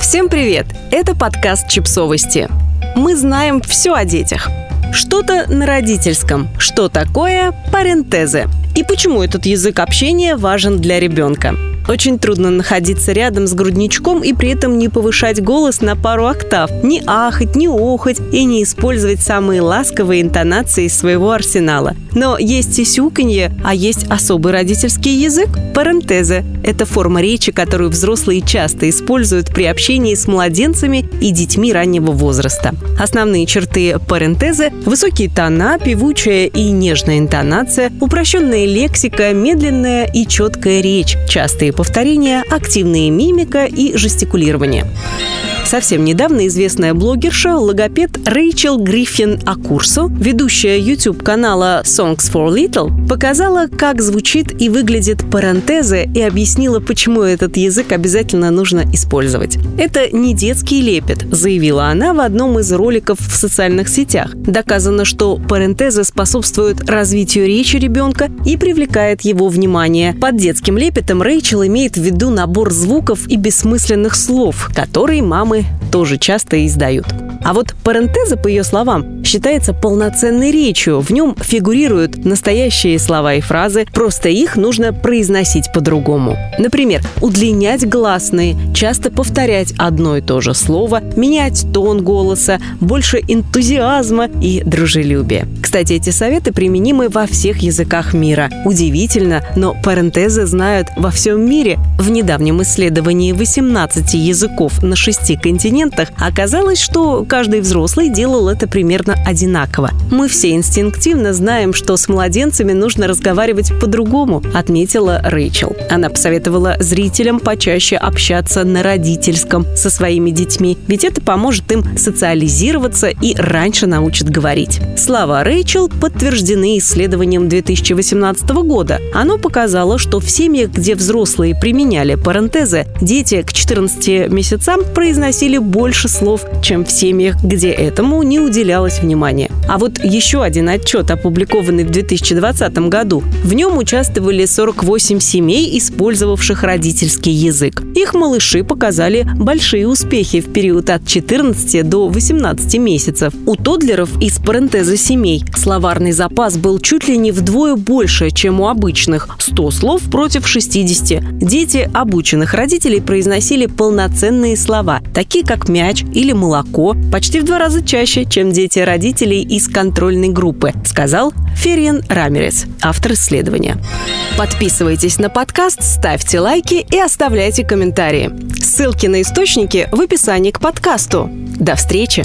Всем привет! Это подкаст «Чипсовости». Мы знаем все о детях. Что-то на родительском, что такое парентезы и почему этот язык общения важен для ребенка. Очень трудно находиться рядом с грудничком и при этом не повышать голос на пару октав, не ахать, не охать и не использовать самые ласковые интонации своего арсенала. Но есть сисюканье, а есть особый родительский язык – парентеза. Это форма речи, которую взрослые часто используют при общении с младенцами и детьми раннего возраста. Основные черты парентезы – высокие тона, певучая и нежная интонация, упрощенная лексика, медленная и четкая речь, частые повторения, активная мимика и жестикулирование. Совсем недавно известная блогерша, логопед Рэйчел Гриффин Акурсо, ведущая YouTube-канала Songs for Little, показала, как звучит и выглядит парентеза и объяснила, почему этот язык обязательно нужно использовать. Это не детский лепет, заявила она в одном из роликов в социальных сетях. Доказано, что парентеза способствует развитию речи ребенка и привлекает его внимание. Под детским лепетом Рэйчел имеет в виду набор звуков и бессмысленных слов, которые мамы тоже часто издают. А вот парентеза, по ее словам, считается полноценной речью. В нем фигурируют настоящие слова и фразы, просто их нужно произносить по-другому. Например, удлинять гласные, часто повторять одно и то же слово, менять тон голоса, больше энтузиазма и дружелюбия. Кстати, эти советы применимы во всех языках мира. Удивительно, но парентезы знают во всем мире. В недавнем исследовании 18 языков на шести континентах оказалось, что каждый взрослый делал это примерно одинаково. Мы все инстинктивно знаем, что с младенцами нужно разговаривать по-другому, отметила Рэйчел. Она посоветовала зрителям почаще общаться на родительском со своими детьми, ведь это поможет им социализироваться и раньше научит говорить. Слова Рэйчел подтверждены исследованием 2018 года. Оно показало, что в семьях, где взрослые применяли парентезы, дети к 14 месяцам произносили больше слов, чем в семьях, где этому не уделялось внимания. А вот еще один отчет, опубликованный в 2020 году, в нем участвовали 48 семей, использовавших родительский язык. Их малыши показали большие успехи в период от 14 до 18 месяцев. У тодлеров из парентеза семей словарный запас был чуть ли не вдвое больше, чем у обычных – 100 слов против 60. Дети обученных родителей произносили полноценные слова, такие как мяч или молоко, почти в два раза чаще, чем дети родителей из контрольной группы, сказал Фериан Рамерес, автор исследования. Подписывайтесь на подкаст, ставьте лайки и оставляйте комментарии. Ссылки на источники в описании к подкасту. До встречи!